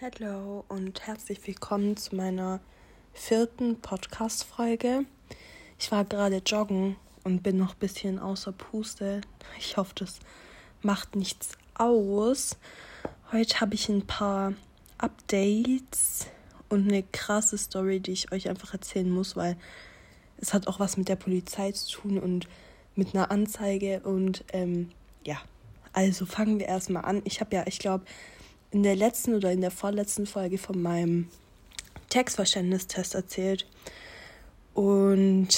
Hallo und herzlich willkommen zu meiner vierten Podcast-Folge. Ich war gerade joggen und bin noch ein bisschen außer Puste. Ich hoffe, das macht nichts aus. Heute habe ich ein paar Updates und eine krasse Story, die ich euch einfach erzählen muss, weil es hat auch was mit der Polizei zu tun und mit einer Anzeige. Und ähm, ja, also fangen wir erstmal an. Ich habe ja, ich glaube, in der letzten oder in der vorletzten Folge von meinem Textverständnistest erzählt. Und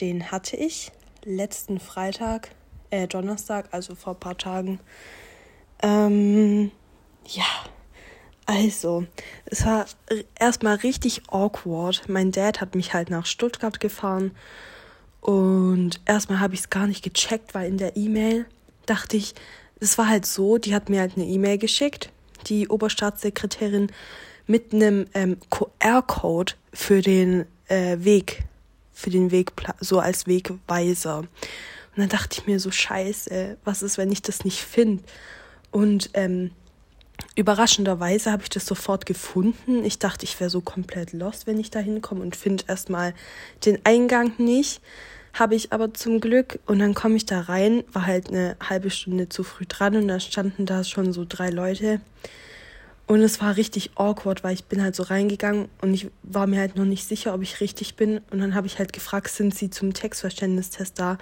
den hatte ich letzten Freitag, äh, Donnerstag, also vor ein paar Tagen. Ähm, ja, also, es war erstmal richtig awkward. Mein Dad hat mich halt nach Stuttgart gefahren und erstmal habe ich es gar nicht gecheckt, weil in der E-Mail dachte ich, es war halt so, die hat mir halt eine E-Mail geschickt die Oberstaatssekretärin mit einem ähm, QR-Code für den äh, Weg, für den Weg, so als Wegweiser. Und dann dachte ich mir so, scheiße, was ist, wenn ich das nicht finde? Und ähm, überraschenderweise habe ich das sofort gefunden. Ich dachte, ich wäre so komplett lost, wenn ich da hinkomme und finde erstmal den Eingang nicht habe ich aber zum Glück und dann komme ich da rein, war halt eine halbe Stunde zu früh dran und da standen da schon so drei Leute. Und es war richtig awkward, weil ich bin halt so reingegangen und ich war mir halt noch nicht sicher, ob ich richtig bin. Und dann habe ich halt gefragt, sind sie zum Textverständnistest da?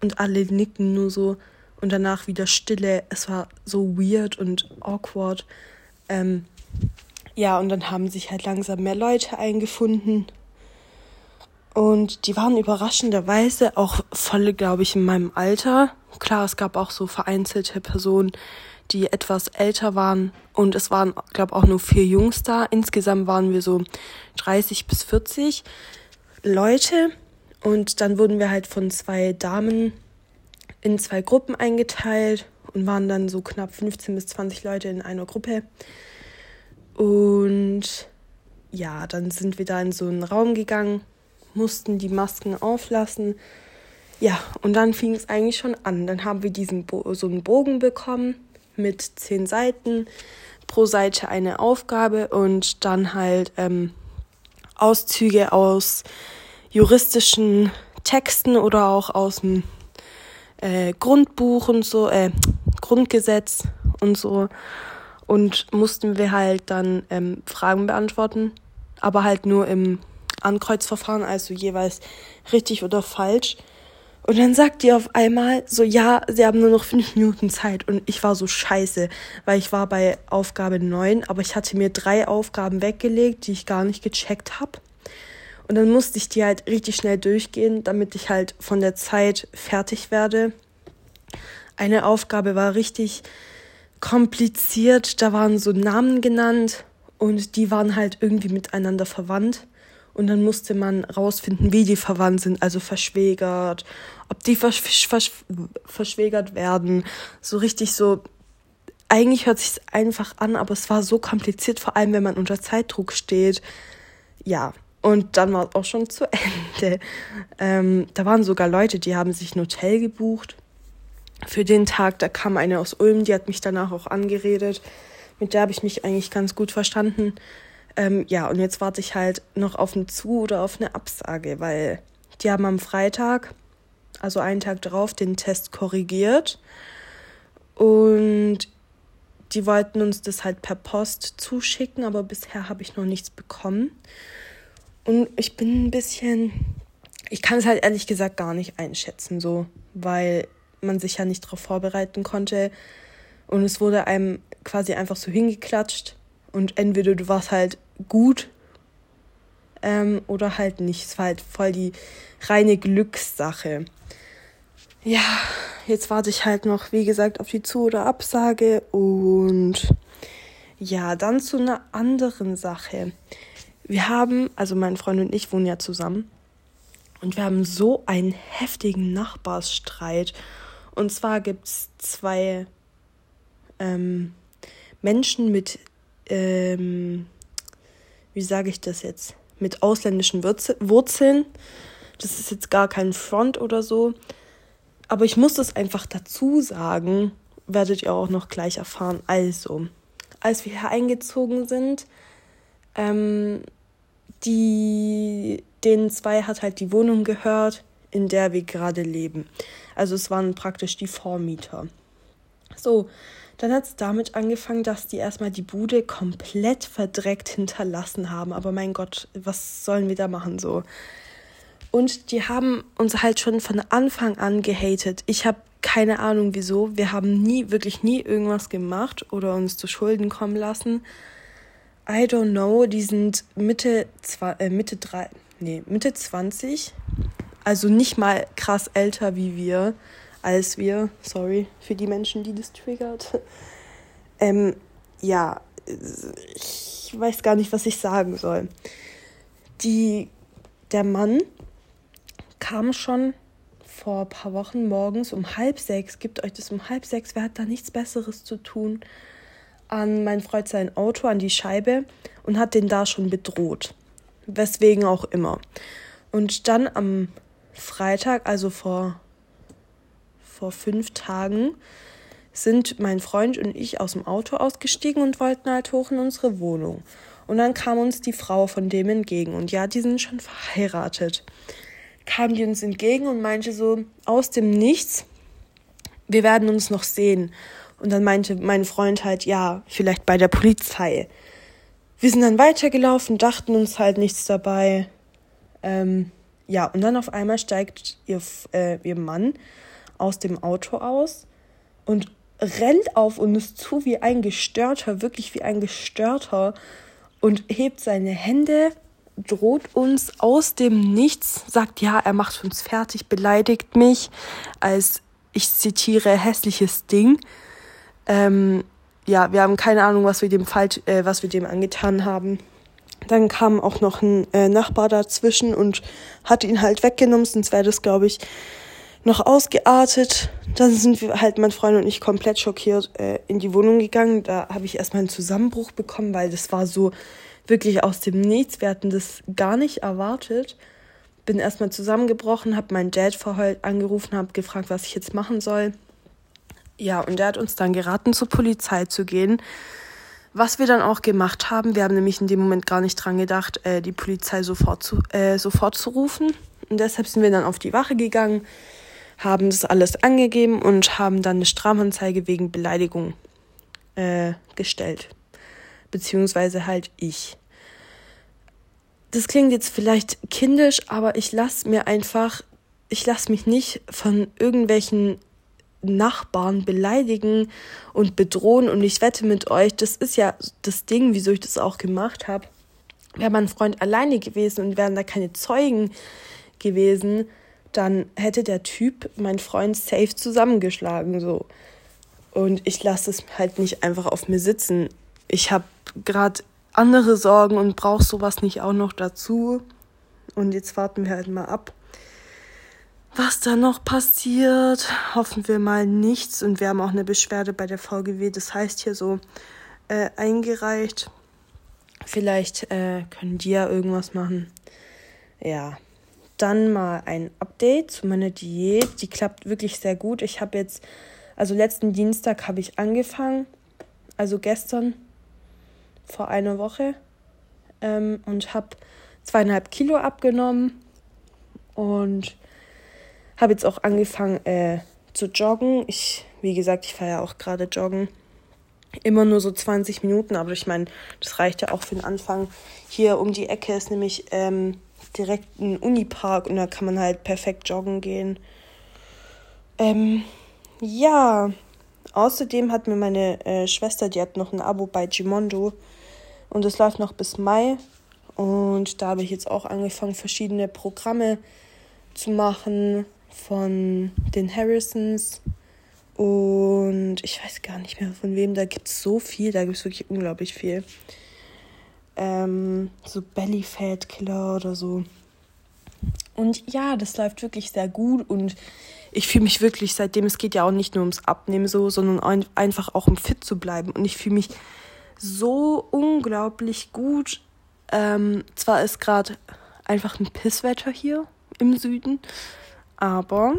Und alle nicken nur so. Und danach wieder Stille. Es war so weird und awkward. Ähm, ja, und dann haben sich halt langsam mehr Leute eingefunden und die waren überraschenderweise auch voll, glaube ich, in meinem Alter. Klar, es gab auch so vereinzelte Personen, die etwas älter waren. Und es waren, glaube auch nur vier Jungs da. Insgesamt waren wir so 30 bis 40 Leute. Und dann wurden wir halt von zwei Damen in zwei Gruppen eingeteilt und waren dann so knapp 15 bis 20 Leute in einer Gruppe. Und ja, dann sind wir da in so einen Raum gegangen mussten die Masken auflassen. Ja, und dann fing es eigentlich schon an. Dann haben wir diesen Bo so einen Bogen bekommen mit zehn Seiten, pro Seite eine Aufgabe und dann halt ähm, Auszüge aus juristischen Texten oder auch aus dem äh, Grundbuch und so, äh, Grundgesetz und so. Und mussten wir halt dann ähm, Fragen beantworten, aber halt nur im Ankreuzverfahren, also jeweils richtig oder falsch. Und dann sagt die auf einmal so, ja, sie haben nur noch fünf Minuten Zeit. Und ich war so scheiße, weil ich war bei Aufgabe neun, aber ich hatte mir drei Aufgaben weggelegt, die ich gar nicht gecheckt habe. Und dann musste ich die halt richtig schnell durchgehen, damit ich halt von der Zeit fertig werde. Eine Aufgabe war richtig kompliziert, da waren so Namen genannt und die waren halt irgendwie miteinander verwandt. Und dann musste man rausfinden, wie die verwandt sind, also verschwägert, ob die versch versch verschwägert werden. So richtig so. Eigentlich hört sich einfach an, aber es war so kompliziert, vor allem wenn man unter Zeitdruck steht. Ja, und dann war es auch schon zu Ende. Ähm, da waren sogar Leute, die haben sich ein Hotel gebucht für den Tag. Da kam eine aus Ulm, die hat mich danach auch angeredet. Mit der habe ich mich eigentlich ganz gut verstanden. Ähm, ja, und jetzt warte ich halt noch auf eine Zu- oder auf eine Absage, weil die haben am Freitag, also einen Tag drauf, den Test korrigiert. Und die wollten uns das halt per Post zuschicken, aber bisher habe ich noch nichts bekommen. Und ich bin ein bisschen, ich kann es halt ehrlich gesagt gar nicht einschätzen, so, weil man sich ja nicht darauf vorbereiten konnte. Und es wurde einem quasi einfach so hingeklatscht. Und entweder du warst halt gut ähm, oder halt nicht. Es war halt voll die reine Glückssache. Ja, jetzt warte ich halt noch, wie gesagt, auf die Zu- oder Absage und ja, dann zu einer anderen Sache. Wir haben, also mein Freund und ich wohnen ja zusammen und wir haben so einen heftigen Nachbarsstreit. Und zwar gibt es zwei ähm, Menschen mit ähm, wie sage ich das jetzt, mit ausländischen Wurzeln. Das ist jetzt gar kein Front oder so. Aber ich muss das einfach dazu sagen, werdet ihr auch noch gleich erfahren. Also, als wir hier eingezogen sind. Ähm, die, den zwei hat halt die Wohnung gehört, in der wir gerade leben. Also es waren praktisch die Vormieter. So, dann hat es damit angefangen, dass die erstmal die Bude komplett verdreckt hinterlassen haben. Aber mein Gott, was sollen wir da machen so? Und die haben uns halt schon von Anfang an gehatet. Ich habe keine Ahnung wieso. Wir haben nie, wirklich nie irgendwas gemacht oder uns zu Schulden kommen lassen. I don't know. Die sind Mitte, zwei, äh, Mitte drei, nee, Mitte 20. Also nicht mal krass älter wie wir, als wir. Sorry für die Menschen, die das triggert. Ähm, ja, ich weiß gar nicht, was ich sagen soll. Die, der Mann kam schon vor ein paar Wochen morgens um halb sechs, gibt euch das um halb sechs, wer hat da nichts Besseres zu tun, an mein Freund sein Auto, an die Scheibe und hat den da schon bedroht. Weswegen auch immer. Und dann am Freitag, also vor, vor fünf Tagen, sind mein Freund und ich aus dem Auto ausgestiegen und wollten halt hoch in unsere Wohnung. Und dann kam uns die Frau von dem entgegen. Und ja, die sind schon verheiratet kam die uns entgegen und meinte so aus dem Nichts, wir werden uns noch sehen. Und dann meinte mein Freund halt, ja, vielleicht bei der Polizei. Wir sind dann weitergelaufen, dachten uns halt nichts dabei. Ähm, ja, und dann auf einmal steigt ihr, äh, ihr Mann aus dem Auto aus und rennt auf uns zu wie ein Gestörter, wirklich wie ein Gestörter und hebt seine Hände droht uns aus dem Nichts, sagt ja, er macht uns fertig, beleidigt mich als, ich zitiere, hässliches Ding. Ähm, ja, wir haben keine Ahnung, was wir dem falsch, äh, was wir dem angetan haben. Dann kam auch noch ein äh, Nachbar dazwischen und hat ihn halt weggenommen, sonst wäre das, glaube ich, noch ausgeartet. Dann sind wir halt, mein Freund und ich, komplett schockiert äh, in die Wohnung gegangen. Da habe ich erstmal einen Zusammenbruch bekommen, weil das war so, wirklich aus dem Nichts. Wir hatten das gar nicht erwartet. Bin erstmal zusammengebrochen, habe meinen Dad vorher angerufen, habe gefragt, was ich jetzt machen soll. Ja, und der hat uns dann geraten, zur Polizei zu gehen. Was wir dann auch gemacht haben, wir haben nämlich in dem Moment gar nicht dran gedacht, äh, die Polizei sofort zu, äh, sofort zu rufen. Und deshalb sind wir dann auf die Wache gegangen, haben das alles angegeben und haben dann eine Strafanzeige wegen Beleidigung äh, gestellt beziehungsweise halt ich. Das klingt jetzt vielleicht kindisch, aber ich lasse mir einfach, ich lasse mich nicht von irgendwelchen Nachbarn beleidigen und bedrohen und ich wette mit euch, das ist ja das Ding, wieso ich das auch gemacht habe. Wäre mein Freund alleine gewesen und wären da keine Zeugen gewesen, dann hätte der Typ mein Freund safe zusammengeschlagen so. Und ich lasse es halt nicht einfach auf mir sitzen. Ich habe gerade andere Sorgen und brauchst sowas nicht auch noch dazu. Und jetzt warten wir halt mal ab, was da noch passiert. Hoffen wir mal nichts. Und wir haben auch eine Beschwerde bei der VGW, das heißt hier so, äh, eingereicht. Vielleicht äh, können die ja irgendwas machen. Ja. Dann mal ein Update zu meiner Diät. Die klappt wirklich sehr gut. Ich habe jetzt, also letzten Dienstag habe ich angefangen. Also gestern vor einer Woche ähm, und habe zweieinhalb Kilo abgenommen und habe jetzt auch angefangen äh, zu joggen. Ich, wie gesagt, ich fahre ja auch gerade joggen. Immer nur so 20 Minuten, aber ich meine, das reicht ja auch für den Anfang. Hier um die Ecke ist nämlich ähm, direkt ein Unipark und da kann man halt perfekt joggen gehen. Ähm, ja, außerdem hat mir meine äh, Schwester, die hat noch ein Abo bei Gimondo und es läuft noch bis Mai. Und da habe ich jetzt auch angefangen, verschiedene Programme zu machen von den Harrisons. Und ich weiß gar nicht mehr von wem. Da gibt es so viel. Da gibt es wirklich unglaublich viel. Ähm, so Belly Fat Killer oder so. Und ja, das läuft wirklich sehr gut. Und ich fühle mich wirklich seitdem, es geht ja auch nicht nur ums Abnehmen so, sondern einfach auch um fit zu bleiben. Und ich fühle mich so unglaublich gut. Ähm, zwar ist gerade einfach ein Pisswetter hier im Süden, aber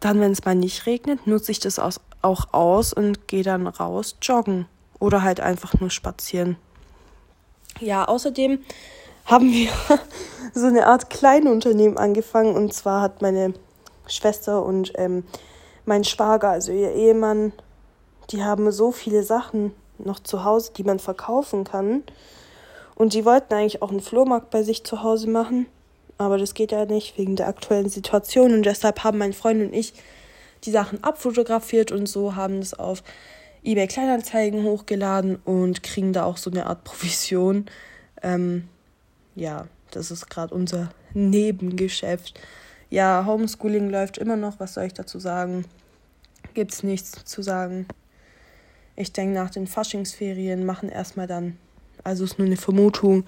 dann, wenn es mal nicht regnet, nutze ich das auch aus und gehe dann raus joggen. oder halt einfach nur spazieren. Ja, außerdem haben wir so eine Art Kleinunternehmen angefangen und zwar hat meine Schwester und ähm, mein Schwager, also ihr Ehemann, die haben so viele Sachen noch zu Hause, die man verkaufen kann. Und die wollten eigentlich auch einen Flohmarkt bei sich zu Hause machen. Aber das geht ja nicht wegen der aktuellen Situation. Und deshalb haben mein Freund und ich die Sachen abfotografiert und so haben es auf eBay Kleinanzeigen hochgeladen und kriegen da auch so eine Art Provision. Ähm, ja, das ist gerade unser Nebengeschäft. Ja, Homeschooling läuft immer noch. Was soll ich dazu sagen? Gibt's nichts zu sagen. Ich denke, nach den Faschingsferien machen erstmal dann, also ist nur eine Vermutung,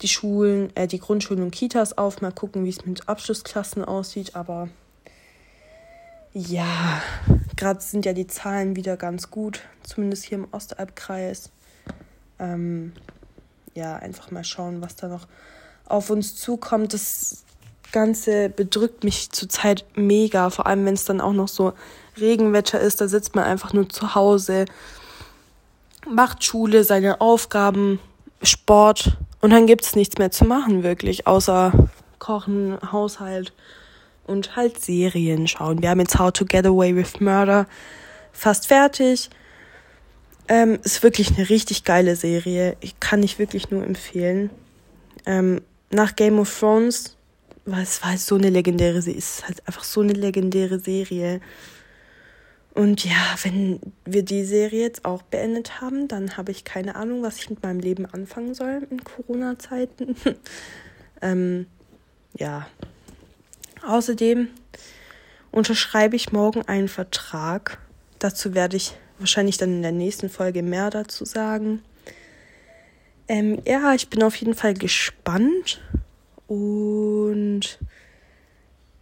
die Schulen, äh, die Grundschulen und Kitas auf. Mal gucken, wie es mit Abschlussklassen aussieht. Aber ja, gerade sind ja die Zahlen wieder ganz gut, zumindest hier im Ostalbkreis. Ähm, ja, einfach mal schauen, was da noch auf uns zukommt. Das Ganze bedrückt mich zurzeit mega, vor allem wenn es dann auch noch so Regenwetter ist. Da sitzt man einfach nur zu Hause, macht Schule, seine Aufgaben, Sport und dann gibt es nichts mehr zu machen, wirklich, außer Kochen, Haushalt und halt Serien schauen. Wir haben jetzt How to Get Away with Murder fast fertig. Ähm, ist wirklich eine richtig geile Serie. Ich kann ich wirklich nur empfehlen. Ähm, nach Game of Thrones, weil es war halt so eine legendäre Serie, ist halt einfach so eine legendäre Serie. Und ja, wenn wir die Serie jetzt auch beendet haben, dann habe ich keine Ahnung, was ich mit meinem Leben anfangen soll in Corona-Zeiten. ähm, ja. Außerdem unterschreibe ich morgen einen Vertrag. Dazu werde ich wahrscheinlich dann in der nächsten Folge mehr dazu sagen. Ähm, ja, ich bin auf jeden Fall gespannt und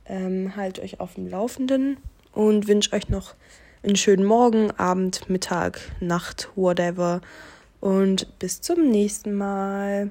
ähm, halt euch auf dem Laufenden und wünsche euch noch einen schönen Morgen, Abend, Mittag, Nacht, whatever. Und bis zum nächsten Mal.